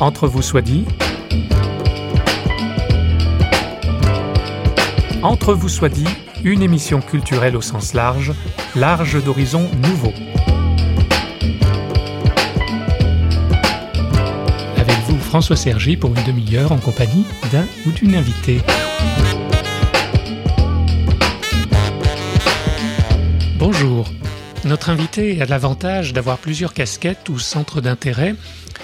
Entre vous soit dit. Entre vous soit dit, une émission culturelle au sens large, large d'horizons nouveaux. Avec vous, François Sergi, pour une demi-heure en compagnie d'un ou d'une invitée. Bonjour. Notre invité a l'avantage d'avoir plusieurs casquettes ou centres d'intérêt,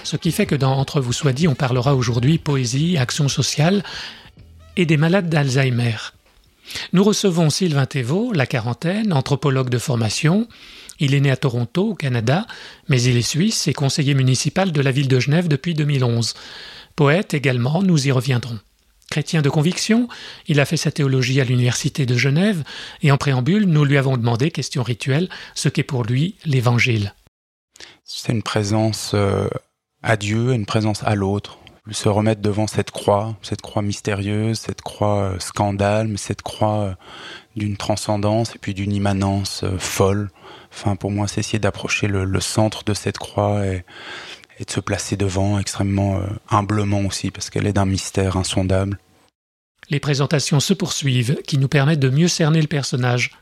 ce qui fait que dans Entre vous soit dit, on parlera aujourd'hui poésie, action sociale et des malades d'Alzheimer. Nous recevons Sylvain Thévaux, la quarantaine, anthropologue de formation. Il est né à Toronto, au Canada, mais il est suisse et conseiller municipal de la ville de Genève depuis 2011. Poète également, nous y reviendrons. Chrétien de conviction, il a fait sa théologie à l'Université de Genève, et en préambule, nous lui avons demandé, question rituelle, ce qu'est pour lui l'Évangile. C'est une présence euh, à Dieu, une présence à l'autre. Se remettre devant cette croix, cette croix mystérieuse, cette croix euh, scandale, mais cette croix euh, d'une transcendance et puis d'une immanence folle. Enfin, pour moi, c'est essayer d'approcher le, le, centre de cette croix et, et de se placer devant extrêmement euh, humblement aussi, parce qu'elle est d'un mystère insondable. Les présentations se poursuivent, qui nous permettent de mieux cerner le personnage.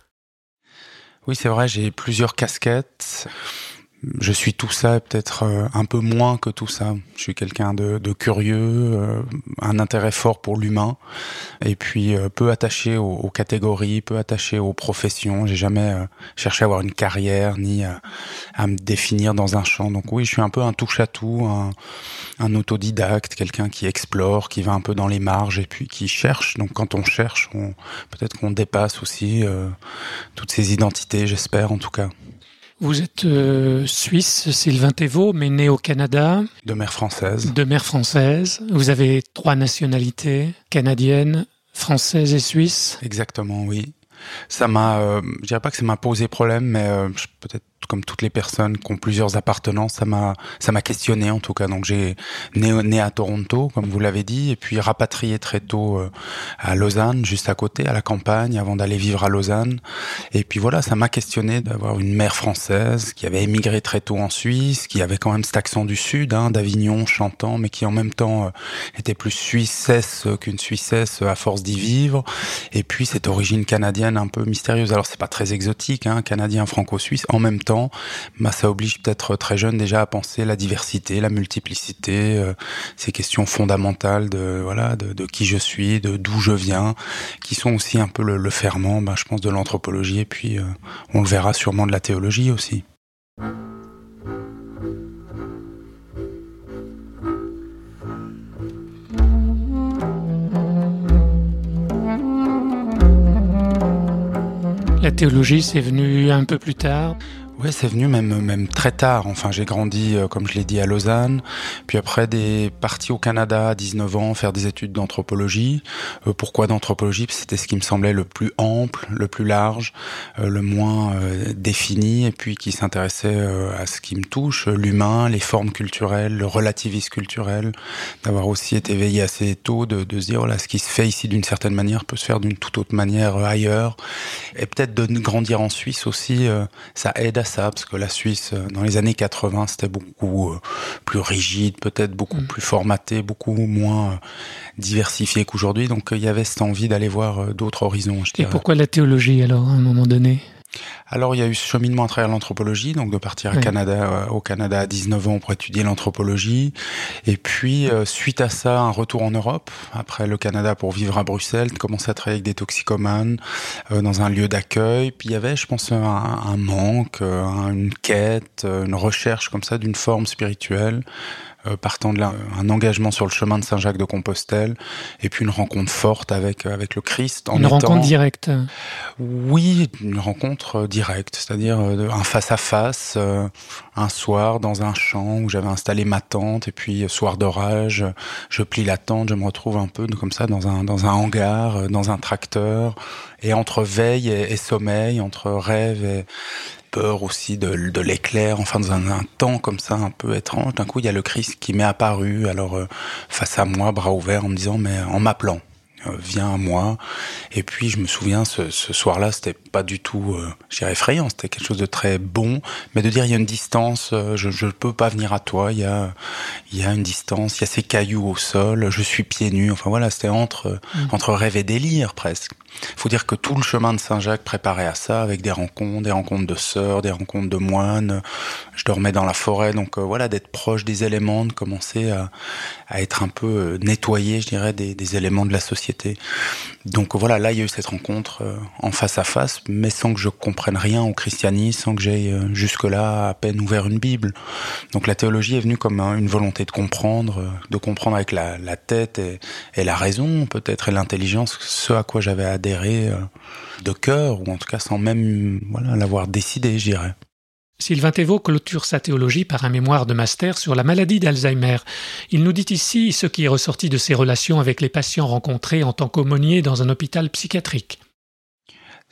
Oui, c'est vrai, j'ai plusieurs casquettes je suis tout ça, peut-être euh, un peu moins que tout ça. Je suis quelqu'un de, de, curieux, euh, un intérêt fort pour l'humain, et puis euh, peu attaché aux, aux, catégories, peu attaché aux professions. J'ai jamais cherché à avoir une carrière ni à, à, me définir dans un champ. Donc oui, je suis un peu un touche-à-tout, un, un, autodidacte, quelqu'un qui explore, qui va un peu dans les marges et puis qui cherche. Donc quand on cherche, on, peut-être qu'on dépasse aussi toutes ces identités, j'espère en tout cas. Vous êtes euh, suisse, Sylvain Thévaux, mais né au Canada. De mère française. De mère française. Vous avez trois nationalités, canadienne, française et suisse. Exactement, oui. Ça m'a, euh, je dirais pas que ça m'a posé problème, mais euh, peut-être comme toutes les personnes qui ont plusieurs appartenances, ça m'a ça m'a questionné en tout cas. Donc j'ai né, né à Toronto, comme vous l'avez dit, et puis rapatrié très tôt euh, à Lausanne, juste à côté, à la campagne, avant d'aller vivre à Lausanne. Et puis voilà, ça m'a questionné d'avoir une mère française qui avait émigré très tôt en Suisse, qui avait quand même cet accent du sud, hein, d'Avignon, chantant, mais qui en même temps euh, était plus suissesse qu'une suissesse à force d'y vivre. Et puis cette origine canadienne un peu mystérieuse. Alors c'est pas très exotique, hein, canadien franco-suisse, en même temps bah, ça oblige peut-être très jeune déjà à penser la diversité, la multiplicité, euh, ces questions fondamentales de voilà de, qui je suis, de d'où je viens, qui sont aussi un peu le, le ferment, bah, je pense, de l'anthropologie et puis euh, on le verra sûrement de la théologie aussi. La théologie, c'est venu un peu plus tard. Oui, c'est venu même même très tard. Enfin, j'ai grandi, euh, comme je l'ai dit, à Lausanne. Puis après, des parties au Canada à 19 ans, faire des études d'anthropologie. Euh, pourquoi d'anthropologie? C'était ce qui me semblait le plus ample, le plus large, euh, le moins défini, et puis qui s'intéressait à ce qui me touche, l'humain, les formes culturelles, le relativisme culturel. D'avoir aussi été éveillé assez tôt, de, se dire, ce qui se fait ici d'une certaine manière peut se faire d'une toute autre manière ailleurs. Et peut-être de grandir en Suisse aussi, ça aide à ça, parce que la Suisse, dans les années 80, c'était beaucoup euh, plus rigide, peut-être beaucoup mmh. plus formaté, beaucoup moins euh, diversifié qu'aujourd'hui. Donc il y avait cette envie d'aller voir euh, d'autres horizons. Je Et pourquoi la théologie alors, à un moment donné? Alors il y a eu ce cheminement à travers l'anthropologie, donc de partir à. Canada, euh, au Canada à 19 ans pour étudier l'anthropologie, et puis euh, suite à ça un retour en Europe, après le Canada pour vivre à Bruxelles, commencer à travailler avec des toxicomanes euh, dans un lieu d'accueil, puis il y avait je pense un, un manque, une quête, une recherche comme ça d'une forme spirituelle euh, partant de là, un engagement sur le chemin de Saint-Jacques de Compostelle, et puis une rencontre forte avec avec le Christ. En une étant... rencontre directe. Oui, une rencontre directe, c'est-à-dire euh, un face à face, un soir dans un champ où j'avais installé ma tente, et puis soir d'orage, je plie la tente, je me retrouve un peu comme ça dans un dans un hangar, dans un tracteur, et entre veille et, et sommeil, entre rêve et peur aussi de, de l'éclair, enfin dans un, un, temps comme ça un peu étrange. D'un coup, il y a le Christ qui m'est apparu, alors euh, face à moi, bras ouverts, en me disant, mais en m'appelant. vient à moi. Et puis je me souviens, ce, soir-là, c'était pas du tout, je dirais, effrayant, c'était quelque chose de très bon, mais de dire il y a une distance, je ne peux pas venir à toi, il y a, il y a une distance, il y a ces cailloux au sol, je suis pieds nus, enfin voilà, c'était entre, mmh. entre rêve et délire presque. Il faut dire que tout le chemin de Saint-Jacques préparait à ça, avec des rencontres, des rencontres de sœurs, des rencontres de moines. Je dormais dans la forêt, donc euh, voilà, d'être proche des éléments, de commencer à, être un peu euh, nettoyé, je dirais, des, éléments de la société. Donc voilà, là, il y a eu cette rencontre euh, en face à face, mais sans que je comprenne rien au christianisme, sans que j'aie jusque-là à peine ouvert une Bible. Donc la théologie est venue comme une volonté de comprendre, de comprendre avec la, tête et, et, la raison, peut-être, et l'intelligence, ce à quoi j'avais à euh, de cœur, ou en tout cas sans même l'avoir décidé, je. Sylvain Thévaux clôture sa théologie par un mémoire de master sur la maladie d'Alzheimer. Il nous dit ici ce qui est ressorti de ses relations avec les patients rencontrés en tant qu'aumônier dans un hôpital psychiatrique.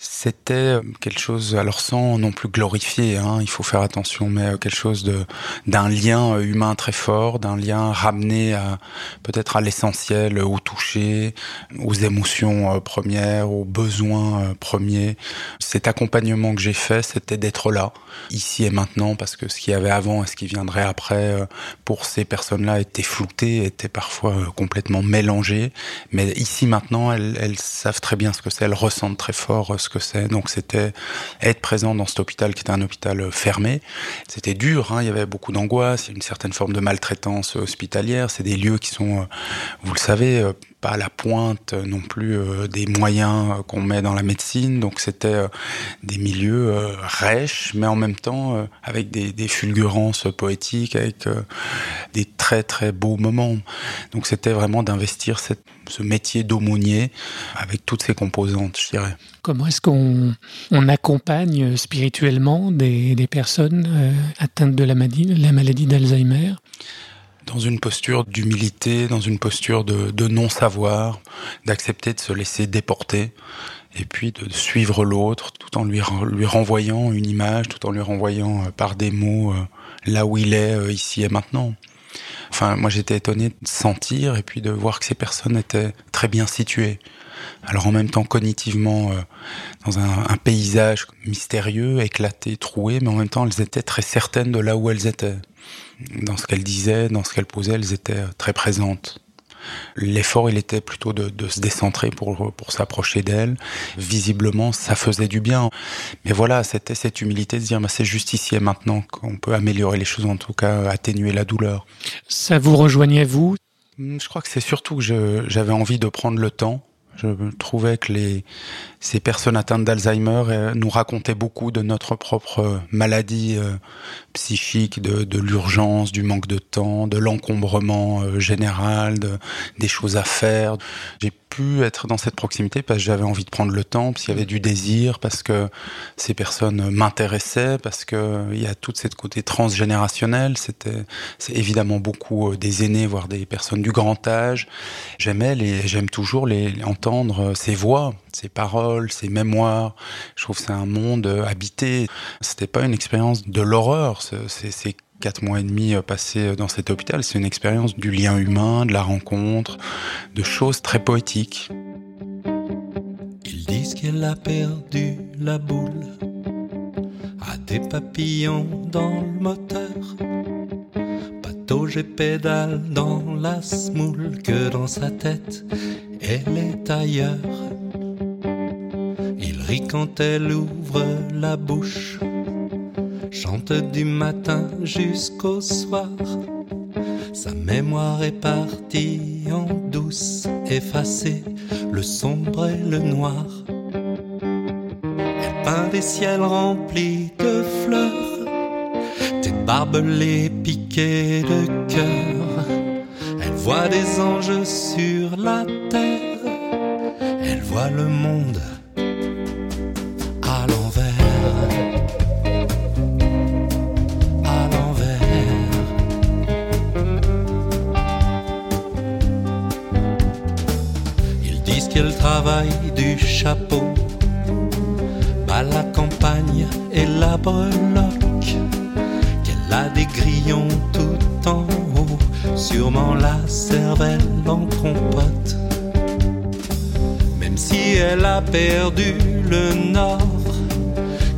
C'était euh, quelque chose, alors sans non plus glorifier, hein, il faut faire attention, mais euh, quelque chose de d'un lien euh, humain très fort, d'un lien ramené à peut-être à l'essentiel, au toucher, aux émotions premières, aux besoins premiers. Cet accompagnement que j'ai fait, c'était d'être là, ici et maintenant, parce que ce qu'il y avait avant et ce qui viendrait après, pour ces personnes-là, était flouté, était parfois complètement mélangé. Mais ici maintenant, elles, elles savent très bien ce que c'est, elles ressentent très fort ce que c'est. Donc c'était être présent dans cet hôpital qui était un hôpital euh, fermé. C'était dur, hein, il y avait beaucoup d'angoisse, une certaine forme de maltraitance hospitalière. C'est des lieux qui sont, euh, vous le savez, euh, pas à la pointe non plus des moyens qu'on met dans la médecine. Donc c'était des milieux rêches, mais en même temps avec des, fulgurances poétiques, avec des très très beaux moments. Donc c'était vraiment d'investir ce métier d'aumônier avec toutes ses composantes, je dirais. Comment est-ce qu'on on accompagne spirituellement des, personnes euh, atteintes de la maladie, la maladie d'Alzheimer? Dans une posture d'humilité, dans une posture de, non-savoir, d'accepter de se laisser déporter et puis de suivre l'autre tout en lui, lui renvoyant une image, tout en lui renvoyant euh, par des mots euh, là où il est ici et maintenant. Enfin, moi j'étais étonné de sentir et puis de voir que ces personnes étaient très bien situées. Alors en même temps cognitivement euh, dans un, un, paysage mystérieux, éclaté, troué, mais en même temps elles étaient très certaines de là où elles étaient. Dans ce qu'elles disaient, dans ce qu'elles posaient, elles étaient très présentes. L'effort, il était plutôt de, se décentrer pour, pour s'approcher d'elle. Visiblement, ça faisait du bien. Mais voilà, c'était cette humilité de dire, bah, c'est juste ici et maintenant qu'on peut améliorer les choses, en tout cas atténuer la douleur. Ça vous rejoignait, vous? Je crois que c'est surtout que j'avais envie de prendre le temps je trouvais que les, ces personnes atteintes d'Alzheimer euh, nous racontaient beaucoup de notre propre maladie euh, psychique, de, de l'urgence, du manque de temps, de l'encombrement euh, général, de, des choses à faire. Pu être dans cette proximité parce que j'avais envie de prendre le temps, parce qu'il y avait du désir, parce que ces personnes m'intéressaient, parce que il y a toute cette côté transgénérationnel. C'était, c'est évidemment beaucoup des aînés, voire des personnes du grand âge. J'aimais les, j'aime toujours les entendre ces voix, ces paroles, ces mémoires. Je trouve que c'est un monde habité. C'était pas une expérience de l'horreur. C'est quatre mois et demi euh, passés euh, dans cet hôpital, c'est une expérience du lien humain, de la rencontre, de choses très poétiques. Ils disent qu'elle a perdu la boule, a des papillons dans le moteur, patauge et pédale dans la smoule, que dans sa tête, elle est ailleurs. Il rit quand elle ouvre la bouche chante du matin jusqu'au soir. Sa mémoire est partie en douce, effacée, le sombre et le noir. Elle peint des ciels remplis de fleurs, des barbelés piqués de cœur. Elle voit des anges sur la terre, elle voit le monde du chapeau, à la campagne et la breloque, qu'elle a des grillons tout en haut, sûrement la cervelle en compote. si elle a perdu le nord,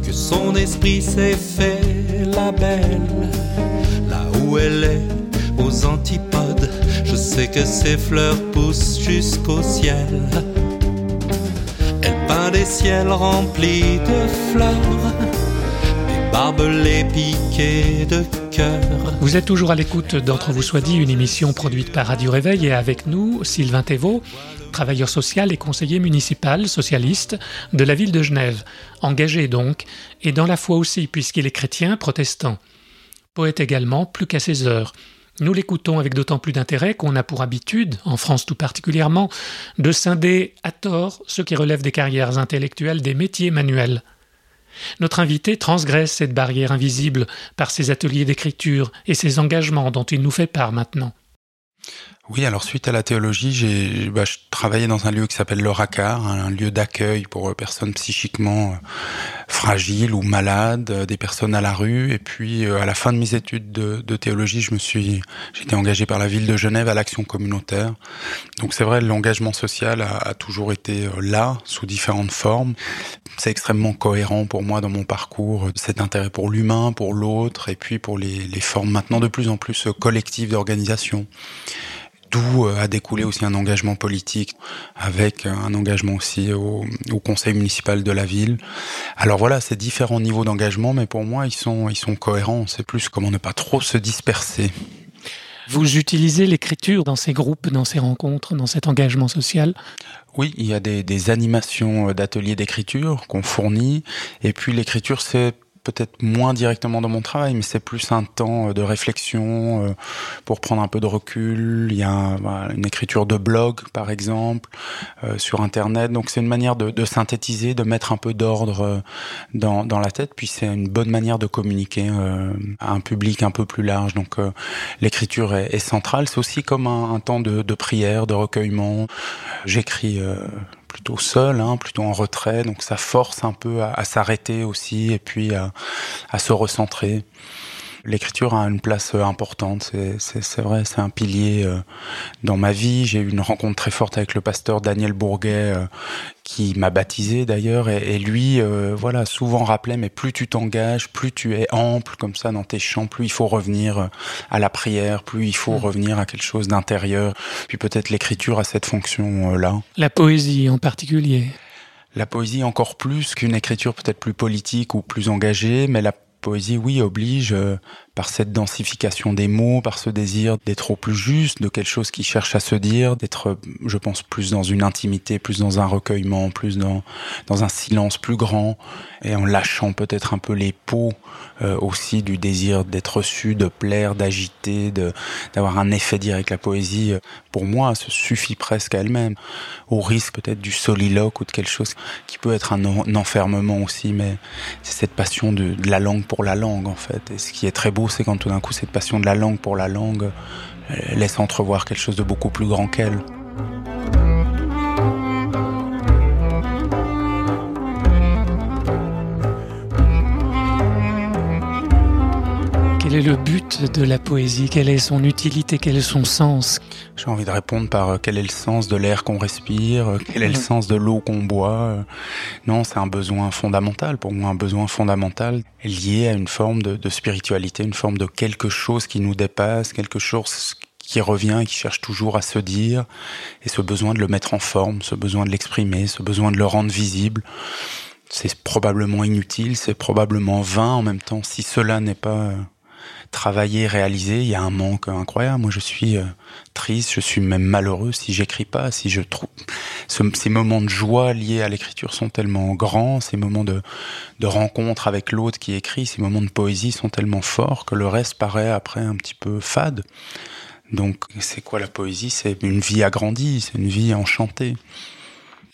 que son esprit s'est fait la belle, là où elle est, aux antipodes, je sais que ses fleurs poussent jusqu'au ciel. De fleurs, barbelés piqués de cœur. Vous êtes toujours à l'écoute d'Entre vous soit dit, une émission produite par Radio Réveil et avec nous, Sylvain Thévaux, travailleur social et conseiller municipal socialiste de la ville de Genève, engagé donc, et dans la foi aussi, puisqu'il est chrétien protestant. Poète également, plus qu'à ses heures. Nous l'écoutons avec d'autant plus d'intérêt qu'on a pour habitude, en France tout particulièrement, de scinder à tort ceux qui relèvent des carrières intellectuelles des métiers manuels. Notre invité transgresse cette barrière invisible par ses ateliers d'écriture et ses engagements dont il nous fait part maintenant. Oui, alors suite à la théologie, j'ai bah, je travaillais dans un lieu qui s'appelle l'Oracar, un lieu d'accueil pour euh, personnes psychiquement euh, fragiles ou malades, euh, des personnes à la rue. Et puis à la fin de mes études de, théologie, je me suis, j'étais engagé par la ville de Genève à l'action communautaire. Donc c'est vrai, l'engagement social a, a, toujours été là, sous différentes formes. C'est extrêmement cohérent pour moi dans mon parcours, cet intérêt pour l'humain, pour l'autre, et puis pour les, les formes maintenant de plus en plus collectives d'organisation d'où euh, a découlé aussi un engagement politique avec un engagement aussi au, au, conseil municipal de la ville. Alors voilà, c'est différents niveaux d'engagement, mais pour moi, ils sont, ils sont cohérents. C'est plus comment ne pas trop se disperser. Vous utilisez l'écriture dans ces groupes, dans ces rencontres, dans cet engagement social? Oui, il y a des, des animations d'ateliers d'écriture qu'on fournit. Et puis l'écriture, c'est peut-être moins directement dans mon travail, mais c'est plus un temps de réflexion euh, pour prendre un peu de recul. Il y a une écriture de blog, par exemple, euh, sur Internet. Donc c'est une manière de, de, synthétiser, de mettre un peu d'ordre euh, dans, dans la tête. Puis c'est une bonne manière de communiquer euh, à un public un peu plus large. Donc euh, l'écriture est, est, centrale. C'est aussi comme un, un temps de, de, prière, de recueillement. J'écris plutôt seul, hein, plutôt en retrait, donc ça force un peu à, s'arrêter aussi et puis à se recentrer. L'écriture a une place importante, c'est vrai, c'est un pilier euh, dans ma vie. J'ai eu une rencontre très forte avec le pasteur Daniel Bourguet, euh, qui m'a baptisé d'ailleurs, et, et, lui, euh, voilà, souvent rappelait, mais plus tu t'engages, plus tu es ample comme ça dans tes chants, plus il faut revenir à la prière, plus il faut mmh. revenir à quelque chose d'intérieur. Puis peut-être l'écriture a cette fonction-là. La poésie en particulier? La poésie encore plus qu'une écriture peut-être plus politique ou plus engagée, mais la poésie, oui, oblige, euh, par cette densification des mots, par ce désir d'être au plus juste, de quelque chose qui cherche à se dire, d'être, je pense, plus dans une intimité, plus dans un recueillement, plus dans, dans un silence plus grand, et en lâchant peut-être un peu les peaux euh, aussi du désir d'être reçu, de plaire, d'agiter, de, d'avoir un effet direct. La poésie, pour moi, se suffit presque à elle-même, au risque peut-être du soliloque ou de quelque chose qui peut être un, enfermement aussi, mais c'est cette passion de, de la langue pour la langue, en fait. Et ce qui est très beau, c'est quand tout d'un coup, cette passion de la langue pour la langue euh, laisse entrevoir quelque chose de beaucoup plus grand qu'elle. Quel est le but de la poésie? Quelle est son utilité? Quel est son sens? J'ai envie de répondre par euh, quel est le sens de l'air qu'on respire euh, Quel est le sens de l'eau qu'on boit Non, c'est un besoin fondamental, pour moi un besoin fondamental lié à une forme de, de spiritualité, une forme de quelque chose qui nous dépasse, quelque chose qui revient et qui cherche toujours à se dire, et ce besoin de le mettre en forme, ce besoin de l'exprimer, ce besoin de le rendre visible. C'est probablement inutile, c'est probablement vain en même temps, si cela n'est pas travailler, réaliser, il y a un manque incroyable. Moi, je suis euh, triste, je suis même malheureux si j'écris pas, si je trouve ce, ces moments de joie liés à l'écriture sont tellement grands, ces moments de, de rencontre avec l'autre qui écrit, ces moments de poésie sont tellement forts que le reste paraît après un petit peu fade. Donc, c'est quoi la poésie? C'est une vie agrandie, c'est une vie enchantée.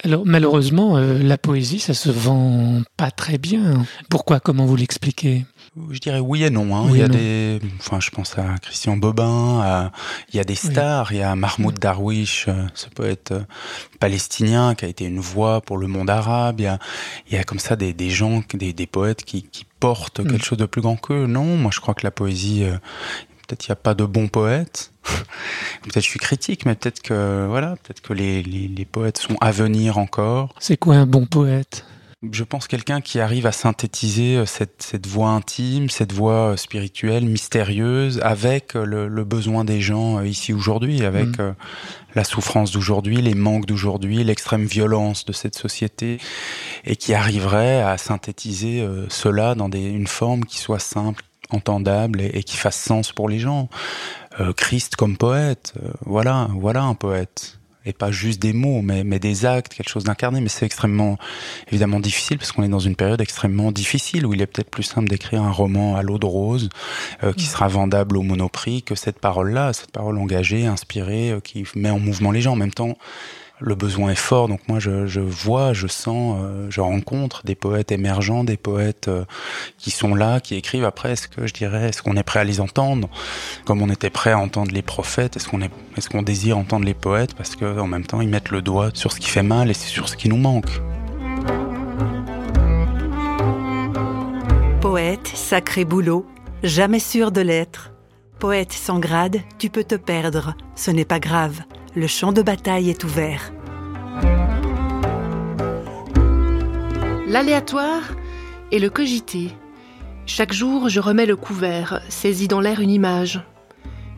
Alors malheureusement, euh, la poésie, ça se vend pas très bien. Pourquoi? Comment vous l'expliquez? Je dirais oui et non. Hein. Oui il y a non. des, enfin, je pense à Christian Bobin. À... il y a des stars. Oui. Il y a Mahmoud Darwish, euh, ce poète euh, palestinien qui a été une voix pour le monde arabe. Il y a, il y a comme ça des, des gens, des, des poètes qui, qui portent mm. quelque chose de plus grand qu'eux. Non, moi je crois que la poésie peut-être il n'y a pas de bons poètes. peut-être je suis critique, mais peut-être que voilà, peut-être que les, les, les poètes sont à venir encore. C'est quoi un bon poète? Je pense quelqu'un qui arrive à synthétiser euh, cette, cette voix intime, cette voix euh, spirituelle, mystérieuse, avec euh, le, le besoin des gens ici aujourd'hui, avec mm. la souffrance d'aujourd'hui, les manques d'aujourd'hui, l'extrême violence de cette société, et qui arriverait à synthétiser cela dans des, une forme qui soit simple, entendable et, et qui fasse sens pour les gens. Euh, Christ comme poète, voilà, voilà un poète et pas juste des mots, mais, mais des actes, quelque chose d'incarné. Mais c'est extrêmement, évidemment, difficile parce qu'on est dans une période extrêmement difficile où il est peut-être plus simple d'écrire un roman à l'eau de rose euh, qui mm. sera vendable au monoprix que cette parole-là, cette parole engagée, inspirée, euh, qui met en mouvement les gens. En même temps, le besoin est fort. Donc moi, je, vois, je sens, euh, je rencontre des poètes émergents, des poètes euh, qui sont là, qui écrivent. Après, est-ce que je dirais, est-ce qu'on est prêt à les entendre, comme on était prêt à entendre les prophètes Est-ce qu'on est, est-ce désire entendre les poètes? Parce que en même temps, ils mettent le doigt sur ce qui fait mal et sur ce qui nous manque. Poète, sacré boulot, jamais sûr de l'être. Poète sans grade, tu peux te perdre, ce n'est pas grave le champ de bataille est ouvert. L'aléatoire et le cogité. Chaque jour, je remets le couvert, saisis dans l'air une image.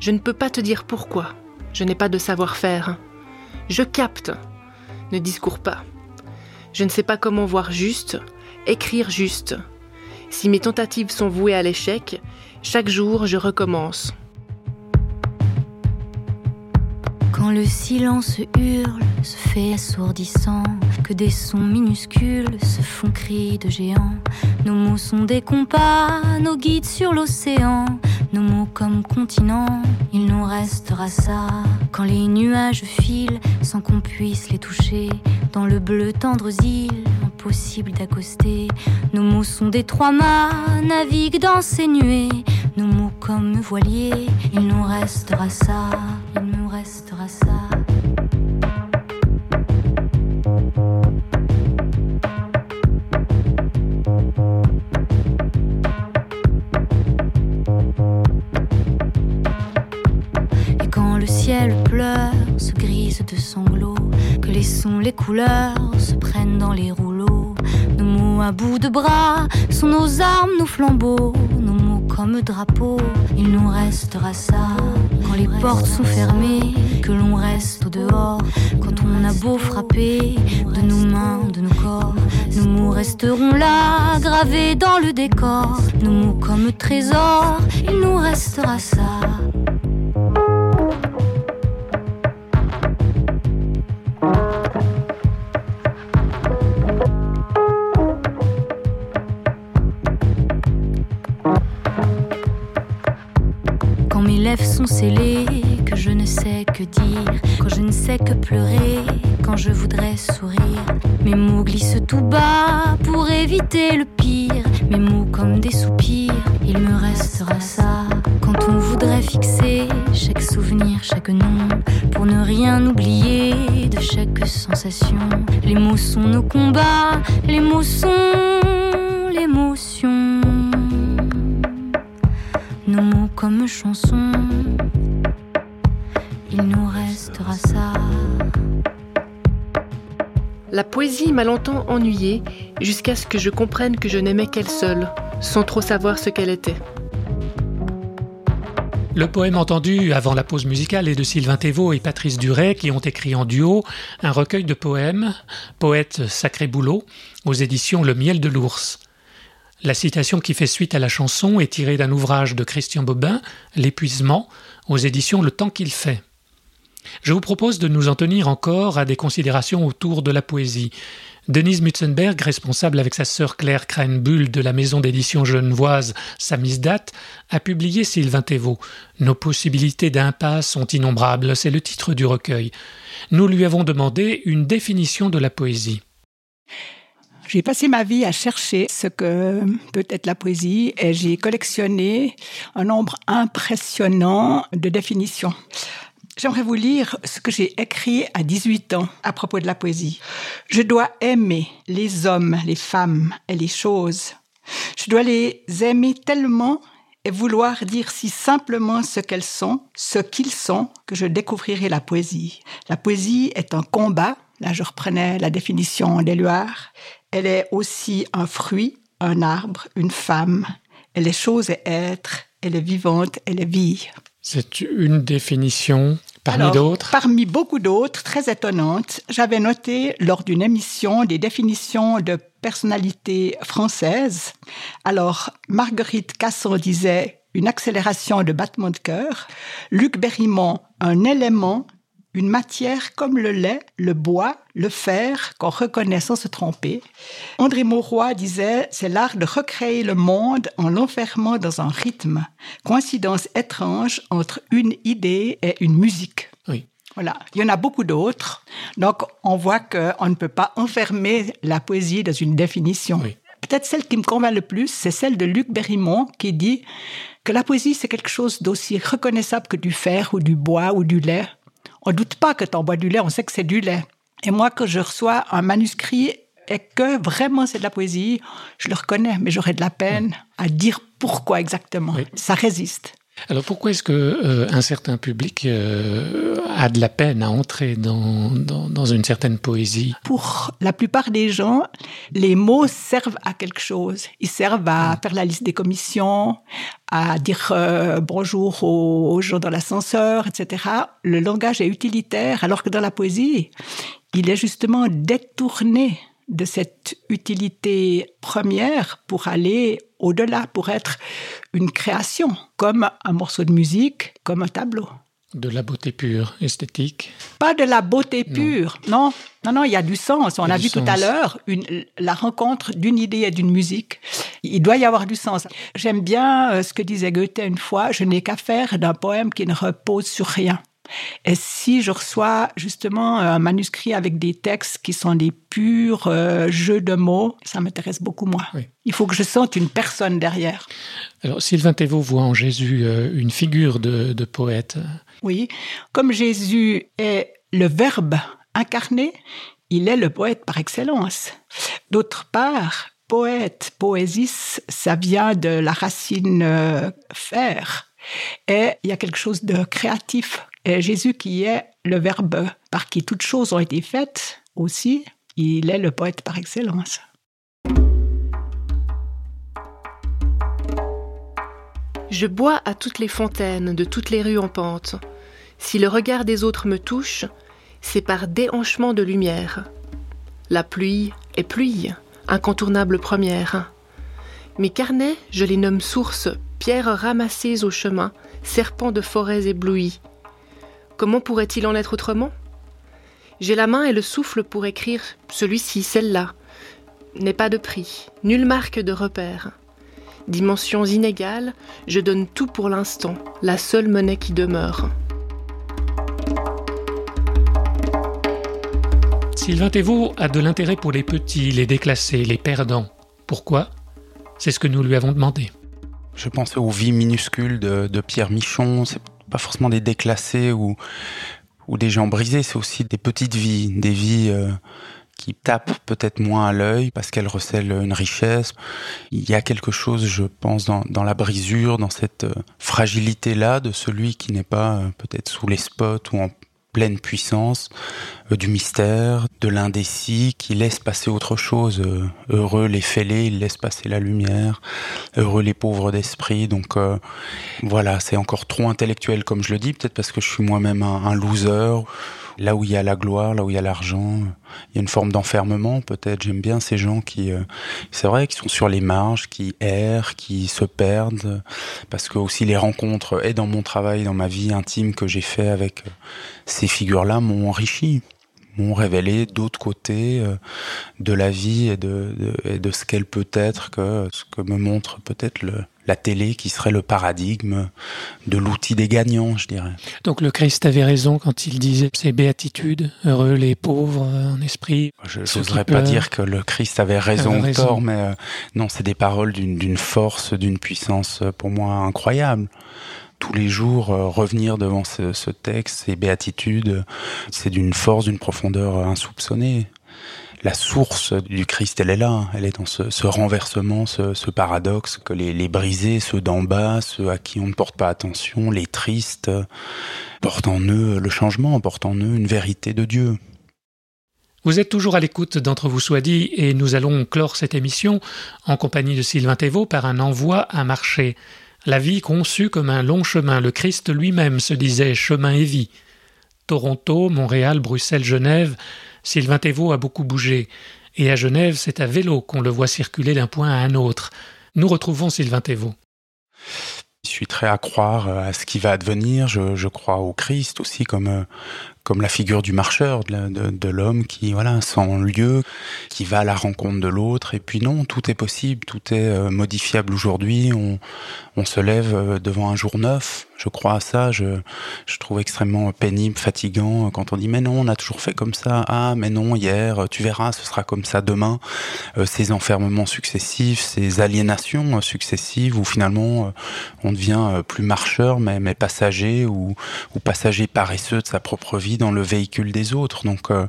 Je ne peux pas te dire pourquoi. Je n'ai pas de savoir-faire. Je capte. Ne discours pas. Je ne sais pas comment voir juste, écrire juste. Si mes tentatives sont vouées à l'échec, chaque jour je recommence. Quand le silence hurle, se fait assourdissant, que des sons minuscules se font cris de géants. Nos mots sont des compas, nos guides sur l'océan, nos mots comme continents, il nous restera ça. Quand les nuages filent sans qu'on puisse les toucher, dans le bleu tendre îles, impossible d'accoster. Nos mots sont des trois mâts, naviguent dans ces nuées, nos mots comme voiliers, il nous restera ça, restera ça. Et quand le ciel pleure, se grise de sanglots, que les sons, les couleurs se prennent dans les rouleaux, nos mots à bout de bras sont nos armes, nos flambeaux, nos mots comme drapeaux, il nous restera ça quand les portes sont fermées, que l'on reste au dehors, quand on a beau frapper de nos mains, de nos corps, nos mots resteront là, gravés dans le décor, nos mots comme trésors, il nous restera ça. Que je ne sais que dire, quand je ne sais que pleurer, quand je voudrais sourire. Mes mots glissent tout bas pour éviter le pire, mes mots comme des soupirs, il me restera ça. Quand on voudrait fixer chaque souvenir, chaque nom, pour ne rien oublier de chaque sensation. Les mots sont nos combats, les mots sont longtemps jusqu'à ce que je comprenne que je n'aimais qu'elle seule, sans trop savoir ce qu'elle était. Le poème entendu avant la pause musicale est de Sylvain Thévaux et Patrice Duret qui ont écrit en duo un recueil de poèmes, Poète Sacré Boulot, aux éditions Le Miel de l'Ours. La citation qui fait suite à la chanson est tirée d'un ouvrage de Christian Bobin, L'épuisement, aux éditions Le Temps qu'il fait. Je vous propose de nous en tenir encore à des considérations autour de la poésie. Denise Mutzenberg, responsable avec sa sœur Claire Krahenbull de la maison d'édition genevoise Samizdat, a publié Sylvain Thévaux. Nos possibilités d'impasse sont innombrables, c'est le titre du recueil. Nous lui avons demandé une définition de la poésie. J'ai passé ma vie à chercher ce que peut être la poésie et j'ai collectionné un nombre impressionnant de définitions. J'aimerais vous lire ce que j'ai écrit à 18 ans à propos de la poésie. Je dois aimer les hommes, les femmes et les choses. Je dois les aimer tellement et vouloir dire si simplement ce qu'elles sont, ce qu'ils sont, que je découvrirai la poésie. La poésie est un combat, là je reprenais la définition d'Éluard, elle est aussi un fruit, un arbre, une femme, elle est chose et être, elle est vivante, elle est vie. C'est une définition parmi d'autres? Parmi beaucoup d'autres, très étonnantes. J'avais noté lors d'une émission des définitions de personnalités françaises. Alors, Marguerite Casson disait une accélération de battement de cœur. Luc Berrimont, un élément une matière comme le lait, le bois, le fer, qu'on reconnaît sans se tromper. André Mauroy disait, c'est l'art de recréer le monde en l'enfermant dans un rythme. Coïncidence étrange entre une idée et une musique. Oui. Voilà. Il y en a beaucoup d'autres. Donc, on voit qu'on ne peut pas enfermer la poésie dans une définition. Peut-être celle qui me convainc le plus, c'est celle de Luc Berrimont qui dit que la poésie, c'est quelque chose d'aussi reconnaissable que du fer ou du bois ou du lait on doute pas que tu bois du lait, on sait que c'est du lait. Et moi, quand je reçois un manuscrit et que vraiment c'est de la poésie, je le reconnais, mais j'aurais de la peine à dire pourquoi exactement. Ça résiste. Alors pourquoi est-ce que euh, un certain public euh, a de la peine à entrer dans, dans, une certaine poésie? Pour la plupart des gens, les mots servent à quelque chose. Ils servent à faire la liste des commissions, à dire euh, bonjour aux, aux, gens dans l'ascenseur, etc. Le langage est utilitaire, alors que dans la poésie, il est justement détourné de cette utilité première pour aller au-delà, pour être une création, comme un morceau de musique, comme un tableau. De la beauté pure, esthétique Pas de la beauté pure, non. Non, non, il y a du sens. On a, vu tout à l'heure la rencontre d'une idée et d'une musique. Il doit y avoir du sens. J'aime bien euh, ce que disait Goethe une fois, je n'ai qu'à faire d'un poème qui ne repose sur rien. Et si je reçois justement un manuscrit avec des textes qui sont des purs euh, jeux de mots, ça m'intéresse beaucoup moins. Il faut que je sente une personne derrière. Alors Sylvain Thévaux voit en Jésus euh, une figure de, de poète. Oui, comme Jésus est le Verbe incarné, il est le poète par excellence. D'autre part, poète, poésis, ça vient de la racine euh, faire. Et il y a quelque chose de créatif Jésus qui est le Verbe par qui toutes choses ont été faites aussi, il est le poète par excellence. Je bois à toutes les fontaines de toutes les rues en pente. Si le regard des autres me touche, c'est par déhanchement de lumière. La pluie est pluie, incontournable première. Mes carnets, je les nomme sources, pierres ramassées au chemin, serpents de forêts éblouies. Comment pourrait-il en être autrement? J'ai la main et le souffle pour écrire celui-ci, celle-là. N'est pas de prix, nulle marque de repère. Dimensions inégales, je donne tout pour l'instant, la seule monnaie qui demeure. Sylvain Thévaux a de l'intérêt pour les petits, les déclassés, les perdants. Pourquoi? C'est ce que nous lui avons demandé. Je pensais aux vies minuscules de, de Pierre Michon, pas forcément des déclassés ou, ou des gens brisés, c'est aussi des petites vies, des vies euh, qui tapent peut-être moins à l'œil parce qu'elles recèlent une richesse. Il y a quelque chose, je pense, dans, dans la brisure, dans cette euh, fragilité-là de celui qui n'est pas euh, peut-être sous les spots ou en pleine puissance, euh, du mystère, de l'indécis, qui laisse passer autre chose. Euh, heureux les fêlés, ils laissent passer la lumière. Heureux les pauvres d'esprit. Donc euh, voilà, c'est encore trop intellectuel comme je le dis, peut-être parce que je suis moi-même un, un loser là où il y a la gloire, là où il y a l'argent, il y a une forme d'enfermement peut-être. J'aime bien ces gens qui, euh, c'est vrai, qui sont sur les marges, qui errent, qui se perdent, parce que aussi les rencontres et dans mon travail, dans ma vie intime que j'ai fait avec euh, ces figures-là m'ont enrichi m'ont révélé d'autres côtés euh, de la vie et de, de, de ce qu'elle peut être que ce que me montre peut-être le, la télé qui serait le paradigme de l'outil des gagnants, je dirais. Donc le Christ avait raison quand il disait ces béatitudes, heureux les pauvres en esprit. Je n'oserais pas dire que le Christ avait raison ou tort, mais euh, non, c'est des paroles d'une force, d'une puissance euh, pour moi incroyable tous les jours euh, revenir devant ce, ce, texte, ces béatitudes, c'est d'une force, d'une profondeur insoupçonnée. La source du Christ, elle est là. Elle est dans ce, renversement, ce, paradoxe que les, les brisés, ceux d'en bas, ceux à qui on ne porte pas attention, les tristes, portent en eux le changement, portent en eux une vérité de Dieu. Vous êtes toujours à l'écoute d'Entre vous soit dit et nous allons clore cette émission en compagnie de Sylvain Thévaux par un envoi à marcher. La vie conçue comme un long chemin, le Christ lui-même se disait chemin et vie. Toronto, Montréal, Bruxelles, Genève, Sylvain Thévaux a beaucoup bougé. Et à Genève, c'est à vélo qu'on le voit circuler d'un point à un autre. Nous retrouvons Sylvain Thévaux. Je suis très à croire à ce qui va advenir. Je, je crois au Christ aussi comme euh, comme la figure du marcheur, de, de, l'homme qui voilà sans lieu, qui va à la rencontre de l'autre. Et puis non, tout est possible, tout est euh, modifiable aujourd'hui. On, on se lève euh, devant un jour neuf. Je crois à ça. Je, je trouve extrêmement pénible, fatigant quand on dit mais non, on a toujours fait comme ça. Ah mais non, hier, tu verras, ce sera comme ça demain. Euh, ces enfermements successifs, ces aliénations successives où finalement on devient plus marcheur mais, mais passager ou, ou passager paresseux de sa propre vie dans le véhicule des autres. Donc euh,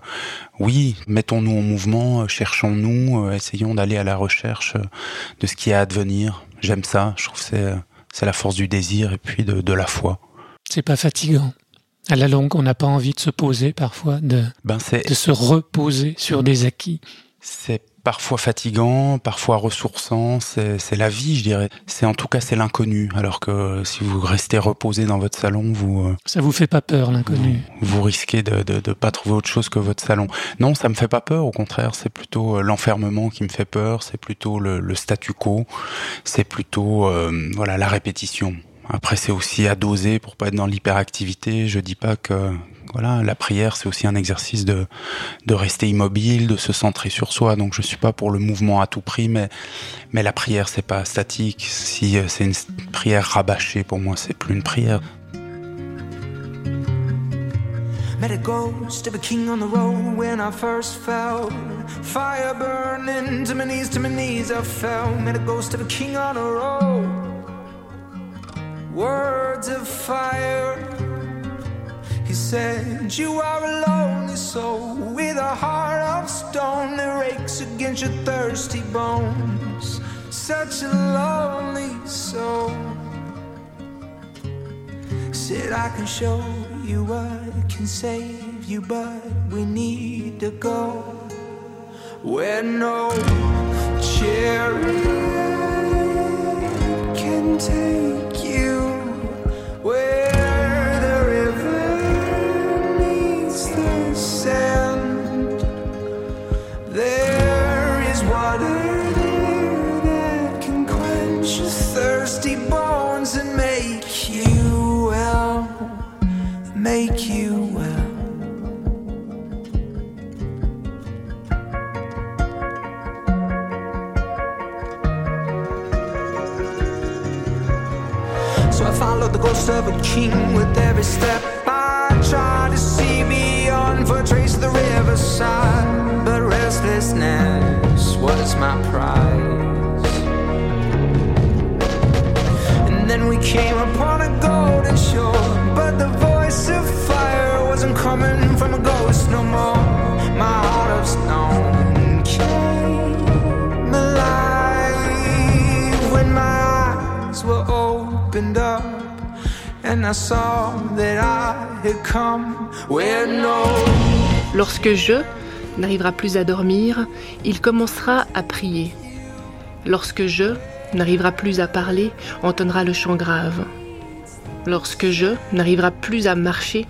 oui, mettons-nous en mouvement, euh, cherchons-nous, euh, essayons d'aller à la recherche de ce qui est à advenir. J'aime ça, je trouve que c'est, c'est la force du désir et puis de, de la foi. C'est pas fatigant. À la longue, on n'a pas envie de se poser parfois, de, ben de se reposer sur des acquis. C'est parfois fatigant, parfois ressourçant. C'est la vie, je dirais. C'est en tout cas c'est l'inconnu. Alors que si vous restez reposé dans votre salon, vous euh, ça vous fait pas peur l'inconnu? Vous, risquez de, de, pas trouver autre chose que votre salon. Non, ça me fait pas peur. Au contraire, c'est plutôt euh, l'enfermement qui me fait peur. C'est plutôt le, statu quo. C'est plutôt euh, voilà la répétition. Après, c'est aussi à doser pour pas être dans l'hyperactivité. Je dis pas que voilà, la prière, c'est aussi un exercice de, de rester immobile, de se centrer sur soi. Donc, je suis pas pour le mouvement à tout prix, mais, mais la prière, c'est pas statique. Si euh, c'est une prière rabâchée, pour moi, c'est plus une prière. Met a ghost of a king on the road when I first fell. Fire burning to my knees, to my knees I fell. Met a ghost of a king on the road. Words of fire. He said, You are a lonely soul with a heart of stone that rakes against your thirsty bones. Such a lonely soul. Said, I can show you what can save you, but we need to go where no chariot can take of a king with every step. Lorsque je n'arrivera plus à dormir, il commencera à prier. Lorsque je n'arrivera plus à parler, entonnera le chant grave. Lorsque je n'arrivera plus à marcher,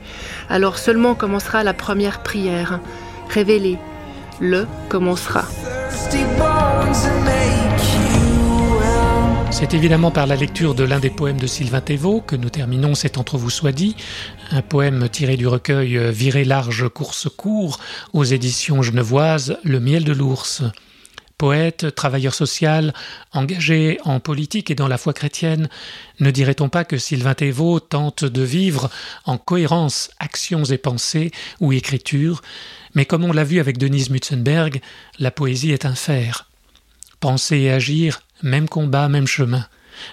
alors seulement commencera la première prière. Révélée, le commencera. C'est évidemment par la lecture de l'un des poèmes de Sylvain Thévaux que nous terminons cet Entre vous soit dit, un poème tiré du recueil Viré large course court aux éditions genevoises Le miel de l'ours. Poète, travailleur social, engagé en politique et dans la foi chrétienne, ne dirait-on pas que Sylvain Thévaux tente de vivre en cohérence actions et pensées ou écriture, mais comme on l'a vu avec Denise Mutzenberg, la poésie est un fer. Penser et agir, même combat, même chemin.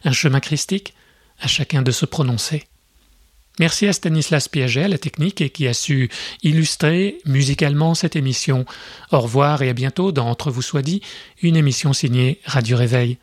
Un chemin christique, à chacun de se prononcer. Merci à Stanislas Piaget à la technique et qui a su illustrer musicalement cette émission. Au revoir et à bientôt dans Entre vous soit dit, une émission signée Radio Réveil.